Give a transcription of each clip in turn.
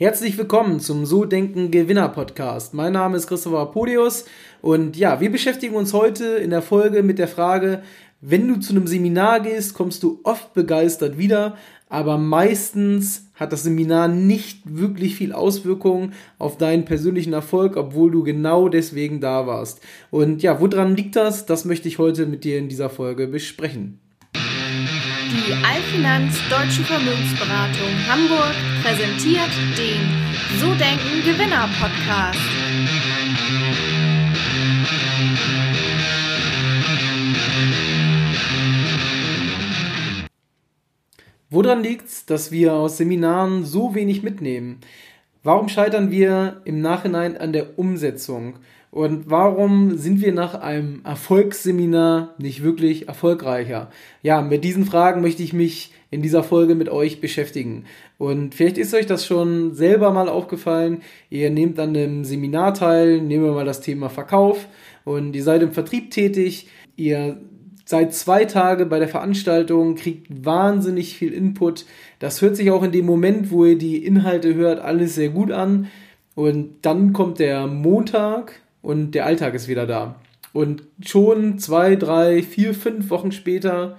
Herzlich willkommen zum So Denken Gewinner Podcast. Mein Name ist Christopher Podius und ja, wir beschäftigen uns heute in der Folge mit der Frage, wenn du zu einem Seminar gehst, kommst du oft begeistert wieder, aber meistens hat das Seminar nicht wirklich viel Auswirkungen auf deinen persönlichen Erfolg, obwohl du genau deswegen da warst. Und ja, woran liegt das? Das möchte ich heute mit dir in dieser Folge besprechen. Die Allfinanz Deutsche Vermögensberatung Hamburg präsentiert den So Denken Gewinner Podcast. Woran liegt's, dass wir aus Seminaren so wenig mitnehmen? Warum scheitern wir im Nachhinein an der Umsetzung? Und warum sind wir nach einem Erfolgsseminar nicht wirklich erfolgreicher? Ja, mit diesen Fragen möchte ich mich in dieser Folge mit euch beschäftigen. Und vielleicht ist euch das schon selber mal aufgefallen. Ihr nehmt an einem Seminar teil, nehmen wir mal das Thema Verkauf und ihr seid im Vertrieb tätig. Ihr seid zwei Tage bei der Veranstaltung, kriegt wahnsinnig viel Input. Das hört sich auch in dem Moment, wo ihr die Inhalte hört, alles sehr gut an. Und dann kommt der Montag und der Alltag ist wieder da. Und schon zwei, drei, vier, fünf Wochen später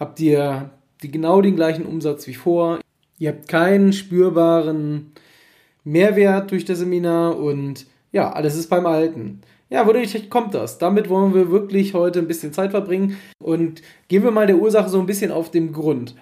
habt ihr die, genau den gleichen Umsatz wie vor. Ihr habt keinen spürbaren Mehrwert durch das Seminar und ja, alles ist beim Alten. Ja, wodurch kommt das? Damit wollen wir wirklich heute ein bisschen Zeit verbringen und gehen wir mal der Ursache so ein bisschen auf den Grund.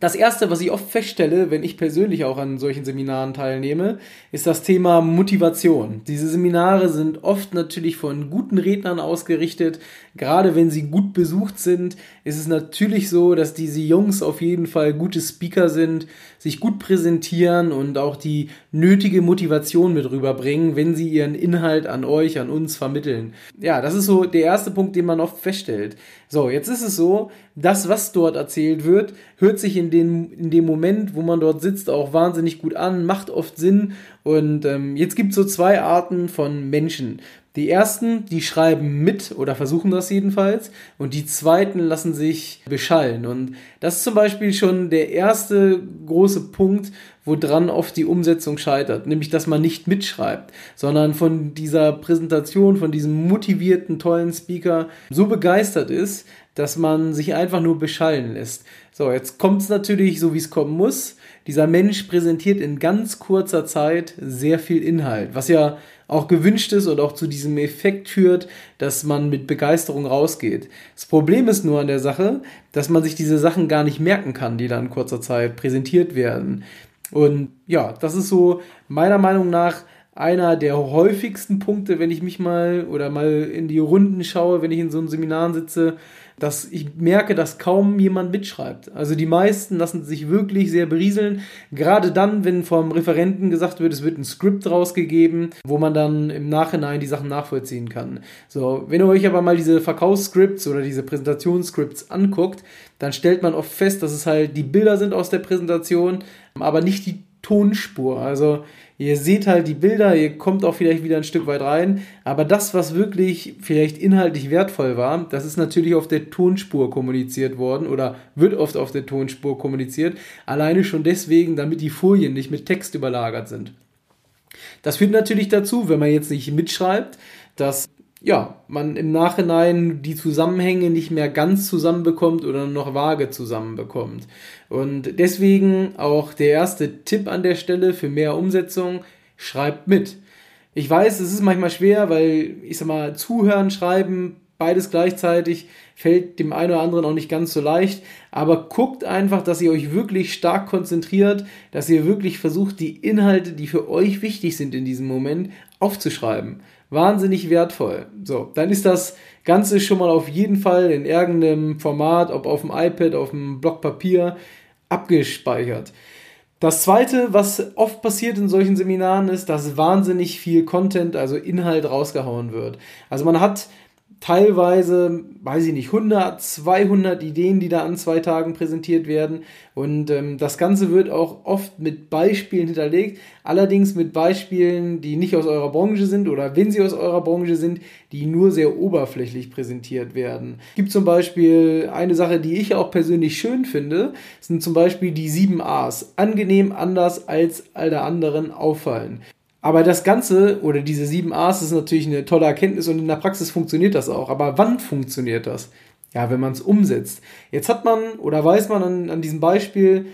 Das erste, was ich oft feststelle, wenn ich persönlich auch an solchen Seminaren teilnehme, ist das Thema Motivation. Diese Seminare sind oft natürlich von guten Rednern ausgerichtet. Gerade wenn sie gut besucht sind, ist es natürlich so, dass diese Jungs auf jeden Fall gute Speaker sind, sich gut präsentieren und auch die nötige Motivation mit rüberbringen, wenn sie ihren Inhalt an euch, an uns vermitteln. Ja, das ist so der erste Punkt, den man oft feststellt. So, jetzt ist es so, das, was dort erzählt wird, hört sich in, den, in dem Moment, wo man dort sitzt, auch wahnsinnig gut an, macht oft Sinn. Und ähm, jetzt gibt es so zwei Arten von Menschen. Die ersten, die schreiben mit oder versuchen das jedenfalls und die zweiten lassen sich beschallen. Und das ist zum Beispiel schon der erste große Punkt, woran oft die Umsetzung scheitert, nämlich dass man nicht mitschreibt, sondern von dieser Präsentation, von diesem motivierten, tollen Speaker so begeistert ist, dass man sich einfach nur beschallen lässt. So, jetzt kommt es natürlich so, wie es kommen muss. Dieser Mensch präsentiert in ganz kurzer Zeit sehr viel Inhalt, was ja auch gewünscht ist und auch zu diesem Effekt führt, dass man mit Begeisterung rausgeht. Das Problem ist nur an der Sache, dass man sich diese Sachen gar nicht merken kann, die dann in kurzer Zeit präsentiert werden. Und ja, das ist so meiner Meinung nach einer der häufigsten Punkte, wenn ich mich mal oder mal in die Runden schaue, wenn ich in so einem Seminar sitze, dass ich merke, dass kaum jemand mitschreibt. Also die meisten lassen sich wirklich sehr berieseln. Gerade dann, wenn vom Referenten gesagt wird, es wird ein Skript rausgegeben, wo man dann im Nachhinein die Sachen nachvollziehen kann. So, wenn ihr euch aber mal diese Verkaufsscripts oder diese Präsentationsscripts anguckt, dann stellt man oft fest, dass es halt die Bilder sind aus der Präsentation, aber nicht die Tonspur. Also Ihr seht halt die Bilder, ihr kommt auch vielleicht wieder ein Stück weit rein, aber das, was wirklich vielleicht inhaltlich wertvoll war, das ist natürlich auf der Tonspur kommuniziert worden oder wird oft auf der Tonspur kommuniziert, alleine schon deswegen, damit die Folien nicht mit Text überlagert sind. Das führt natürlich dazu, wenn man jetzt nicht mitschreibt, dass ja, man im Nachhinein die Zusammenhänge nicht mehr ganz zusammenbekommt oder noch vage zusammenbekommt. Und deswegen auch der erste Tipp an der Stelle für mehr Umsetzung, schreibt mit. Ich weiß, es ist manchmal schwer, weil ich sag mal, zuhören, schreiben, beides gleichzeitig fällt dem einen oder anderen auch nicht ganz so leicht, aber guckt einfach, dass ihr euch wirklich stark konzentriert, dass ihr wirklich versucht, die Inhalte, die für euch wichtig sind in diesem Moment, aufzuschreiben wahnsinnig wertvoll. So, dann ist das Ganze schon mal auf jeden Fall in irgendeinem Format, ob auf dem iPad, auf dem Block Papier, abgespeichert. Das zweite, was oft passiert in solchen Seminaren, ist, dass wahnsinnig viel Content, also Inhalt rausgehauen wird. Also man hat teilweise, weiß ich nicht, 100, 200 Ideen, die da an zwei Tagen präsentiert werden. Und ähm, das Ganze wird auch oft mit Beispielen hinterlegt, allerdings mit Beispielen, die nicht aus eurer Branche sind oder wenn sie aus eurer Branche sind, die nur sehr oberflächlich präsentiert werden. Es gibt zum Beispiel eine Sache, die ich auch persönlich schön finde, sind zum Beispiel die sieben A's. Angenehm, anders als alle anderen auffallen. Aber das Ganze oder diese sieben A's ist natürlich eine tolle Erkenntnis und in der Praxis funktioniert das auch. Aber wann funktioniert das? Ja, wenn man es umsetzt. Jetzt hat man oder weiß man an, an diesem Beispiel,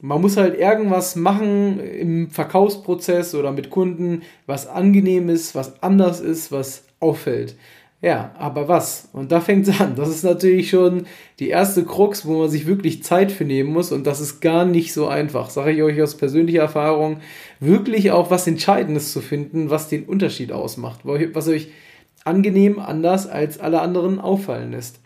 man muss halt irgendwas machen im Verkaufsprozess oder mit Kunden, was angenehm ist, was anders ist, was auffällt. Ja, aber was? Und da fängt es an. Das ist natürlich schon die erste Krux, wo man sich wirklich Zeit für nehmen muss. Und das ist gar nicht so einfach, sage ich euch aus persönlicher Erfahrung. Wirklich auch was Entscheidendes zu finden, was den Unterschied ausmacht. Was euch angenehm anders als alle anderen auffallen lässt.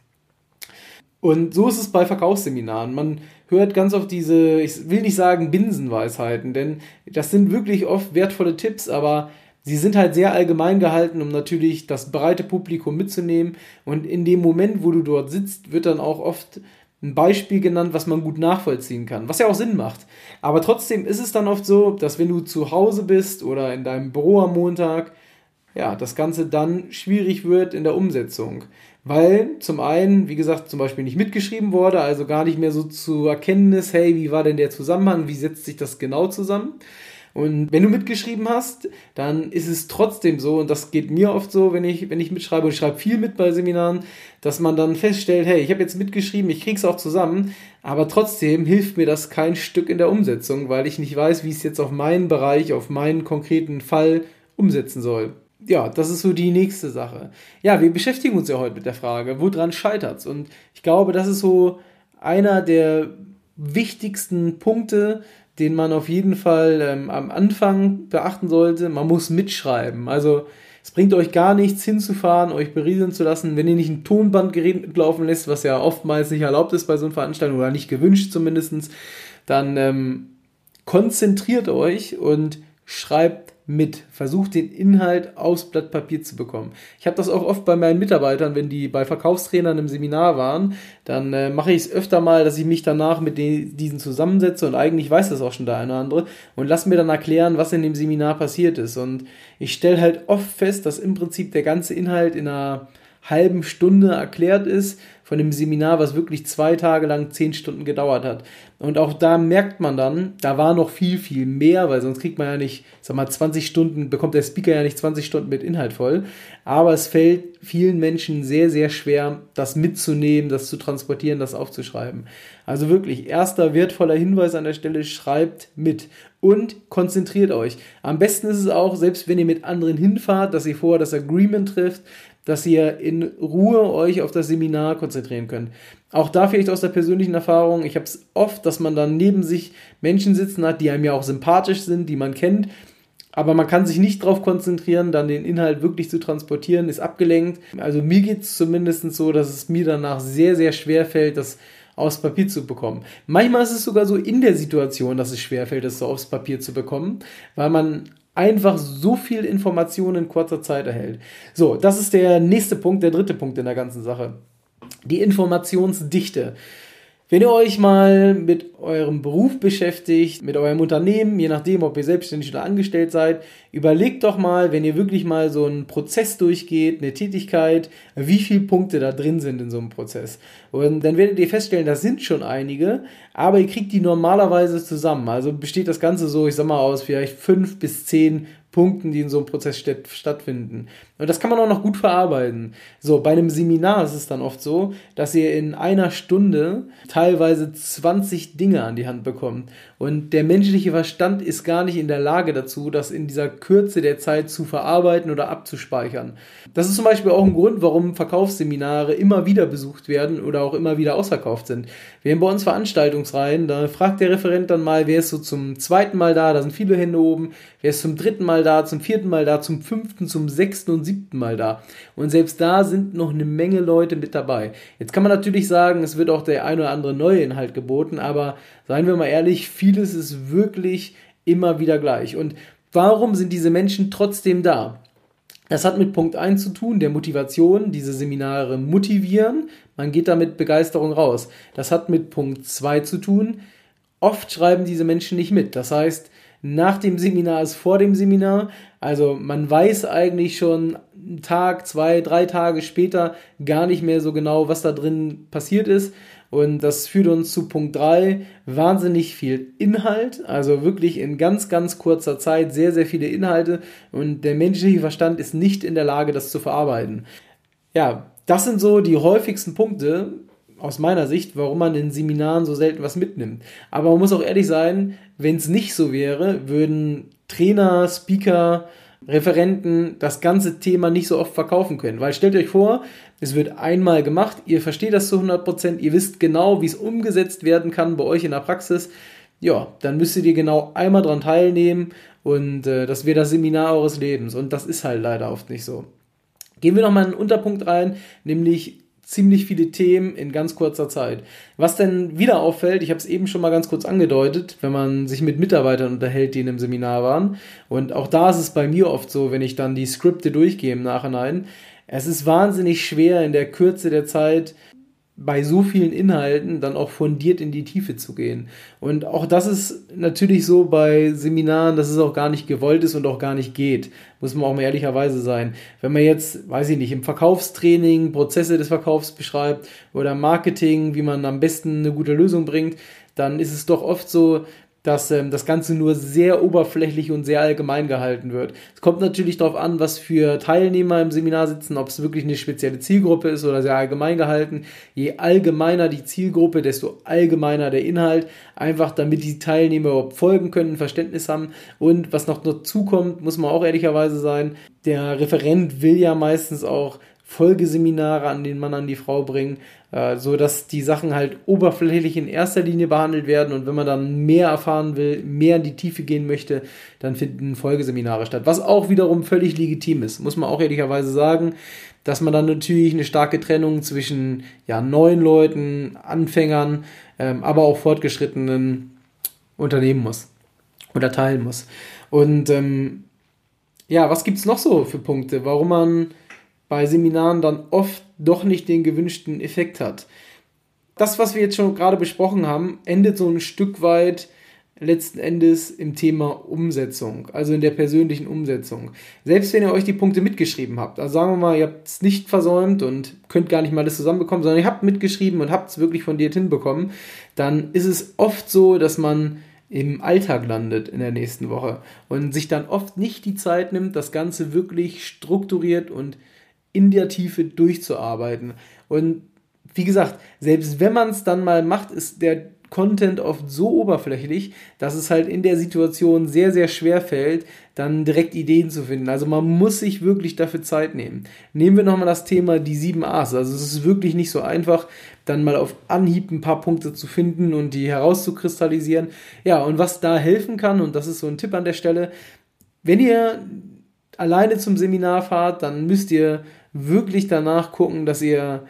Und so ist es bei Verkaufsseminaren. Man hört ganz oft diese, ich will nicht sagen Binsenweisheiten, denn das sind wirklich oft wertvolle Tipps, aber Sie sind halt sehr allgemein gehalten, um natürlich das breite Publikum mitzunehmen. Und in dem Moment, wo du dort sitzt, wird dann auch oft ein Beispiel genannt, was man gut nachvollziehen kann, was ja auch Sinn macht. Aber trotzdem ist es dann oft so, dass wenn du zu Hause bist oder in deinem Büro am Montag, ja, das Ganze dann schwierig wird in der Umsetzung. Weil zum einen, wie gesagt, zum Beispiel nicht mitgeschrieben wurde, also gar nicht mehr so zu erkennen ist, hey, wie war denn der Zusammenhang, wie setzt sich das genau zusammen? Und wenn du mitgeschrieben hast, dann ist es trotzdem so, und das geht mir oft so, wenn ich, wenn ich mitschreibe, und ich schreibe viel mit bei Seminaren, dass man dann feststellt, hey, ich habe jetzt mitgeschrieben, ich krieg's auch zusammen, aber trotzdem hilft mir das kein Stück in der Umsetzung, weil ich nicht weiß, wie ich es jetzt auf meinen Bereich, auf meinen konkreten Fall umsetzen soll. Ja, das ist so die nächste Sache. Ja, wir beschäftigen uns ja heute mit der Frage, woran scheitert's? Und ich glaube, das ist so einer der wichtigsten Punkte, den man auf jeden Fall ähm, am Anfang beachten sollte. Man muss mitschreiben. Also es bringt euch gar nichts hinzufahren, euch berieseln zu lassen, wenn ihr nicht ein Tonbandgerät mitlaufen lässt, was ja oftmals nicht erlaubt ist bei so einer Veranstaltung oder nicht gewünscht zumindest, dann ähm, konzentriert euch und schreibt mit. Versucht den Inhalt aufs Blatt Papier zu bekommen. Ich habe das auch oft bei meinen Mitarbeitern, wenn die bei Verkaufstrainern im Seminar waren, dann äh, mache ich es öfter mal, dass ich mich danach mit den, diesen zusammensetze und eigentlich weiß das auch schon der eine oder andere und lass mir dann erklären, was in dem Seminar passiert ist. Und ich stelle halt oft fest, dass im Prinzip der ganze Inhalt in einer halben Stunde erklärt ist von dem Seminar, was wirklich zwei Tage lang zehn Stunden gedauert hat. Und auch da merkt man dann, da war noch viel, viel mehr, weil sonst kriegt man ja nicht, sag mal, 20 Stunden, bekommt der Speaker ja nicht 20 Stunden mit Inhalt voll. Aber es fällt vielen Menschen sehr, sehr schwer, das mitzunehmen, das zu transportieren, das aufzuschreiben. Also wirklich, erster wertvoller Hinweis an der Stelle, schreibt mit und konzentriert euch. Am besten ist es auch, selbst wenn ihr mit anderen hinfahrt, dass ihr vorher das Agreement trifft, dass ihr in Ruhe euch auf das Seminar konzentrieren könnt. Auch da vielleicht aus der persönlichen Erfahrung, ich habe es oft, dass man dann neben sich Menschen sitzen hat, die einem ja auch sympathisch sind, die man kennt, aber man kann sich nicht darauf konzentrieren, dann den Inhalt wirklich zu transportieren, ist abgelenkt. Also mir geht es zumindest so, dass es mir danach sehr, sehr schwer fällt, das aufs Papier zu bekommen. Manchmal ist es sogar so in der Situation, dass es schwer fällt, das so aufs Papier zu bekommen, weil man einfach so viel Information in kurzer Zeit erhält. So, das ist der nächste Punkt, der dritte Punkt in der ganzen Sache. Die Informationsdichte. Wenn ihr euch mal mit eurem Beruf beschäftigt, mit eurem Unternehmen, je nachdem, ob ihr selbstständig oder angestellt seid, überlegt doch mal, wenn ihr wirklich mal so einen Prozess durchgeht, eine Tätigkeit, wie viele Punkte da drin sind in so einem Prozess. Und dann werdet ihr feststellen, das sind schon einige, aber ihr kriegt die normalerweise zusammen. Also besteht das Ganze so, ich sag mal, aus vielleicht fünf bis zehn Punkten, die in so einem Prozess statt, stattfinden. Und das kann man auch noch gut verarbeiten. So, bei einem Seminar ist es dann oft so, dass ihr in einer Stunde teilweise 20 Dinge an die Hand bekommt. Und der menschliche Verstand ist gar nicht in der Lage dazu, das in dieser Kürze der Zeit zu verarbeiten oder abzuspeichern. Das ist zum Beispiel auch ein Grund, warum Verkaufsseminare immer wieder besucht werden oder auch immer wieder ausverkauft sind. Wir haben bei uns Veranstaltungsreihen, da fragt der Referent dann mal, wer ist so zum zweiten Mal da, da sind viele Hände oben, wer ist zum dritten Mal da, zum vierten Mal da, zum fünften, zum sechsten und siebten Mal da. Und selbst da sind noch eine Menge Leute mit dabei. Jetzt kann man natürlich sagen, es wird auch der ein oder andere neue Inhalt geboten, aber seien wir mal ehrlich, vieles ist wirklich immer wieder gleich. Und warum sind diese Menschen trotzdem da? Das hat mit Punkt 1 zu tun, der Motivation, diese Seminare motivieren. Man geht da mit Begeisterung raus. Das hat mit Punkt 2 zu tun. Oft schreiben diese Menschen nicht mit. Das heißt, nach dem Seminar ist vor dem Seminar. Also man weiß eigentlich schon einen Tag, zwei, drei Tage später gar nicht mehr so genau, was da drin passiert ist. Und das führt uns zu Punkt 3. Wahnsinnig viel Inhalt, also wirklich in ganz, ganz kurzer Zeit sehr, sehr viele Inhalte. Und der menschliche Verstand ist nicht in der Lage, das zu verarbeiten. Ja, das sind so die häufigsten Punkte aus meiner Sicht, warum man in Seminaren so selten was mitnimmt. Aber man muss auch ehrlich sein, wenn es nicht so wäre, würden Trainer, Speaker, Referenten das ganze Thema nicht so oft verkaufen können. Weil stellt euch vor, es wird einmal gemacht, ihr versteht das zu 100%, ihr wisst genau, wie es umgesetzt werden kann bei euch in der Praxis. Ja, dann müsstet ihr genau einmal dran teilnehmen und äh, das wäre das Seminar eures Lebens. Und das ist halt leider oft nicht so. Gehen wir nochmal einen Unterpunkt rein, nämlich ziemlich viele Themen in ganz kurzer Zeit. Was denn wieder auffällt, ich habe es eben schon mal ganz kurz angedeutet, wenn man sich mit Mitarbeitern unterhält, die in einem Seminar waren. Und auch da ist es bei mir oft so, wenn ich dann die Skripte durchgehe im Nachhinein. Es ist wahnsinnig schwer in der Kürze der Zeit bei so vielen Inhalten dann auch fundiert in die Tiefe zu gehen. Und auch das ist natürlich so bei Seminaren, dass es auch gar nicht gewollt ist und auch gar nicht geht. Muss man auch mal ehrlicherweise sein. Wenn man jetzt, weiß ich nicht, im Verkaufstraining Prozesse des Verkaufs beschreibt oder Marketing, wie man am besten eine gute Lösung bringt, dann ist es doch oft so, dass ähm, das Ganze nur sehr oberflächlich und sehr allgemein gehalten wird. Es kommt natürlich darauf an, was für Teilnehmer im Seminar sitzen, ob es wirklich eine spezielle Zielgruppe ist oder sehr allgemein gehalten. Je allgemeiner die Zielgruppe, desto allgemeiner der Inhalt, einfach damit die Teilnehmer überhaupt folgen können, Verständnis haben. Und was noch dazu kommt, muss man auch ehrlicherweise sein, der Referent will ja meistens auch Folgeseminare an den Mann, an die Frau bringen, äh, so dass die Sachen halt oberflächlich in erster Linie behandelt werden und wenn man dann mehr erfahren will, mehr in die Tiefe gehen möchte, dann finden Folgeseminare statt. Was auch wiederum völlig legitim ist, muss man auch ehrlicherweise sagen, dass man dann natürlich eine starke Trennung zwischen ja, neuen Leuten, Anfängern, ähm, aber auch fortgeschrittenen unternehmen muss oder teilen muss. Und ähm, ja, was gibt es noch so für Punkte, warum man bei Seminaren dann oft doch nicht den gewünschten Effekt hat. Das, was wir jetzt schon gerade besprochen haben, endet so ein Stück weit letzten Endes im Thema Umsetzung, also in der persönlichen Umsetzung. Selbst wenn ihr euch die Punkte mitgeschrieben habt, also sagen wir mal, ihr habt es nicht versäumt und könnt gar nicht mal das zusammenbekommen, sondern ihr habt mitgeschrieben und habt es wirklich von dir hinbekommen, dann ist es oft so, dass man im Alltag landet in der nächsten Woche und sich dann oft nicht die Zeit nimmt, das Ganze wirklich strukturiert und in der Tiefe durchzuarbeiten. Und wie gesagt, selbst wenn man es dann mal macht, ist der Content oft so oberflächlich, dass es halt in der Situation sehr, sehr schwer fällt, dann direkt Ideen zu finden. Also man muss sich wirklich dafür Zeit nehmen. Nehmen wir nochmal das Thema die 7 A's. Also es ist wirklich nicht so einfach, dann mal auf Anhieb ein paar Punkte zu finden und die herauszukristallisieren. Ja, und was da helfen kann, und das ist so ein Tipp an der Stelle, wenn ihr alleine zum Seminar fahrt, dann müsst ihr wirklich danach gucken, dass ihr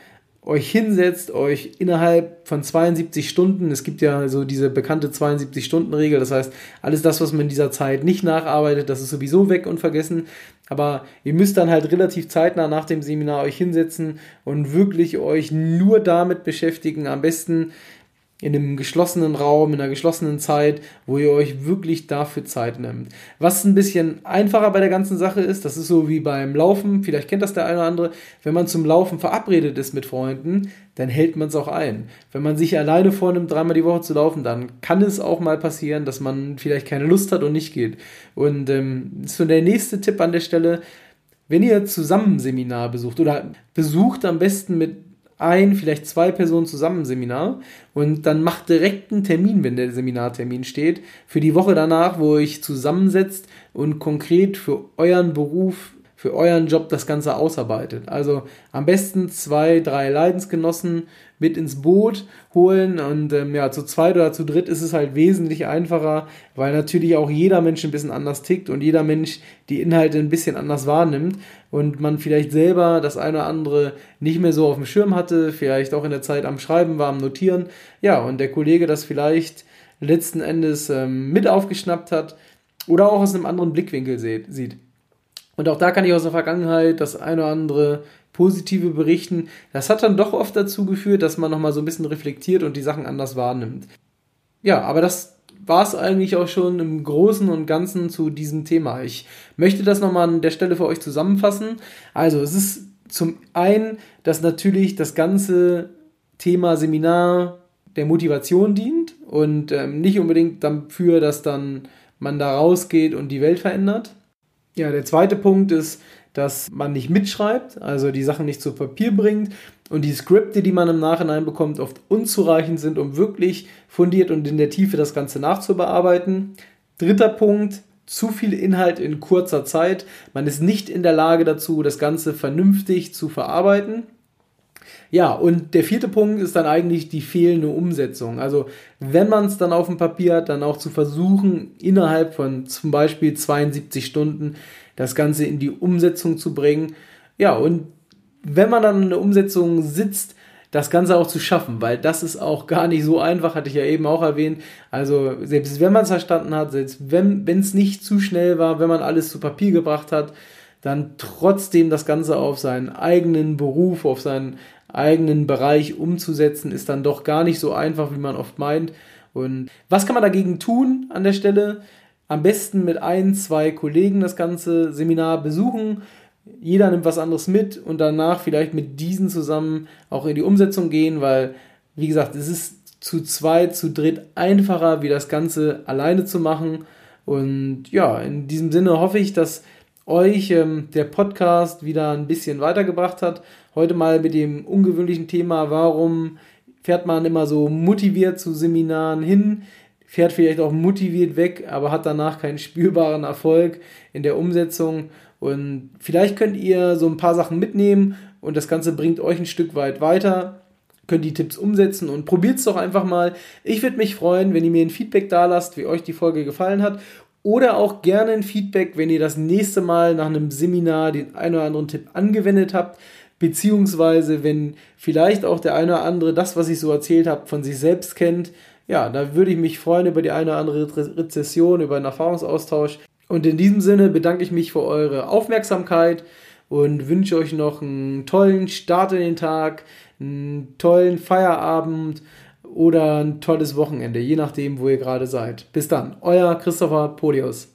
euch hinsetzt, euch innerhalb von 72 Stunden, es gibt ja so diese bekannte 72-Stunden-Regel, das heißt, alles das, was man in dieser Zeit nicht nacharbeitet, das ist sowieso weg und vergessen, aber ihr müsst dann halt relativ zeitnah nach dem Seminar euch hinsetzen und wirklich euch nur damit beschäftigen, am besten in einem geschlossenen Raum, in einer geschlossenen Zeit, wo ihr euch wirklich dafür Zeit nehmt. Was ein bisschen einfacher bei der ganzen Sache ist, das ist so wie beim Laufen, vielleicht kennt das der eine oder andere, wenn man zum Laufen verabredet ist mit Freunden, dann hält man es auch ein. Wenn man sich alleine vornimmt, dreimal die Woche zu laufen, dann kann es auch mal passieren, dass man vielleicht keine Lust hat und nicht geht. Und ähm, so der nächste Tipp an der Stelle, wenn ihr zusammen Seminar besucht oder besucht am besten mit ein, vielleicht zwei Personen zusammen Seminar und dann macht direkt einen Termin, wenn der Seminartermin steht, für die Woche danach, wo ihr euch zusammensetzt und konkret für euren Beruf für euren Job das Ganze ausarbeitet. Also am besten zwei, drei Leidensgenossen mit ins Boot holen und ähm, ja, zu zweit oder zu dritt ist es halt wesentlich einfacher, weil natürlich auch jeder Mensch ein bisschen anders tickt und jeder Mensch die Inhalte ein bisschen anders wahrnimmt und man vielleicht selber das eine oder andere nicht mehr so auf dem Schirm hatte, vielleicht auch in der Zeit am Schreiben war, am Notieren, ja, und der Kollege das vielleicht letzten Endes ähm, mit aufgeschnappt hat oder auch aus einem anderen Blickwinkel sieht. Und auch da kann ich aus der Vergangenheit das eine oder andere positive berichten. Das hat dann doch oft dazu geführt, dass man nochmal so ein bisschen reflektiert und die Sachen anders wahrnimmt. Ja, aber das war es eigentlich auch schon im Großen und Ganzen zu diesem Thema. Ich möchte das nochmal an der Stelle für euch zusammenfassen. Also es ist zum einen, dass natürlich das ganze Thema Seminar der Motivation dient und ähm, nicht unbedingt dafür, dass dann man da rausgeht und die Welt verändert. Ja, der zweite Punkt ist, dass man nicht mitschreibt, also die Sachen nicht zu Papier bringt und die Skripte, die man im Nachhinein bekommt, oft unzureichend sind, um wirklich fundiert und in der Tiefe das Ganze nachzubearbeiten. Dritter Punkt, zu viel Inhalt in kurzer Zeit. Man ist nicht in der Lage dazu, das Ganze vernünftig zu verarbeiten. Ja, und der vierte Punkt ist dann eigentlich die fehlende Umsetzung. Also wenn man es dann auf dem Papier hat, dann auch zu versuchen, innerhalb von zum Beispiel 72 Stunden das Ganze in die Umsetzung zu bringen. Ja, und wenn man dann in der Umsetzung sitzt, das Ganze auch zu schaffen, weil das ist auch gar nicht so einfach, hatte ich ja eben auch erwähnt. Also selbst wenn man es verstanden hat, selbst wenn es nicht zu schnell war, wenn man alles zu Papier gebracht hat, dann trotzdem das Ganze auf seinen eigenen Beruf, auf seinen eigenen Bereich umzusetzen, ist dann doch gar nicht so einfach, wie man oft meint. Und was kann man dagegen tun an der Stelle? Am besten mit ein, zwei Kollegen das ganze Seminar besuchen. Jeder nimmt was anderes mit und danach vielleicht mit diesen zusammen auch in die Umsetzung gehen, weil, wie gesagt, es ist zu zweit, zu dritt einfacher, wie das Ganze alleine zu machen. Und ja, in diesem Sinne hoffe ich, dass euch ähm, der Podcast wieder ein bisschen weitergebracht hat. Heute mal mit dem ungewöhnlichen Thema, warum fährt man immer so motiviert zu Seminaren hin, fährt vielleicht auch motiviert weg, aber hat danach keinen spürbaren Erfolg in der Umsetzung. Und vielleicht könnt ihr so ein paar Sachen mitnehmen und das Ganze bringt euch ein Stück weit weiter. Könnt die Tipps umsetzen und probiert es doch einfach mal. Ich würde mich freuen, wenn ihr mir ein Feedback da lasst, wie euch die Folge gefallen hat oder auch gerne ein Feedback, wenn ihr das nächste Mal nach einem Seminar den einen oder anderen Tipp angewendet habt, beziehungsweise wenn vielleicht auch der eine oder andere das, was ich so erzählt habe, von sich selbst kennt. Ja, da würde ich mich freuen über die eine oder andere Rezession, über einen Erfahrungsaustausch. Und in diesem Sinne bedanke ich mich für eure Aufmerksamkeit und wünsche euch noch einen tollen Start in den Tag, einen tollen Feierabend oder ein tolles Wochenende, je nachdem, wo ihr gerade seid. Bis dann, euer Christopher Podius.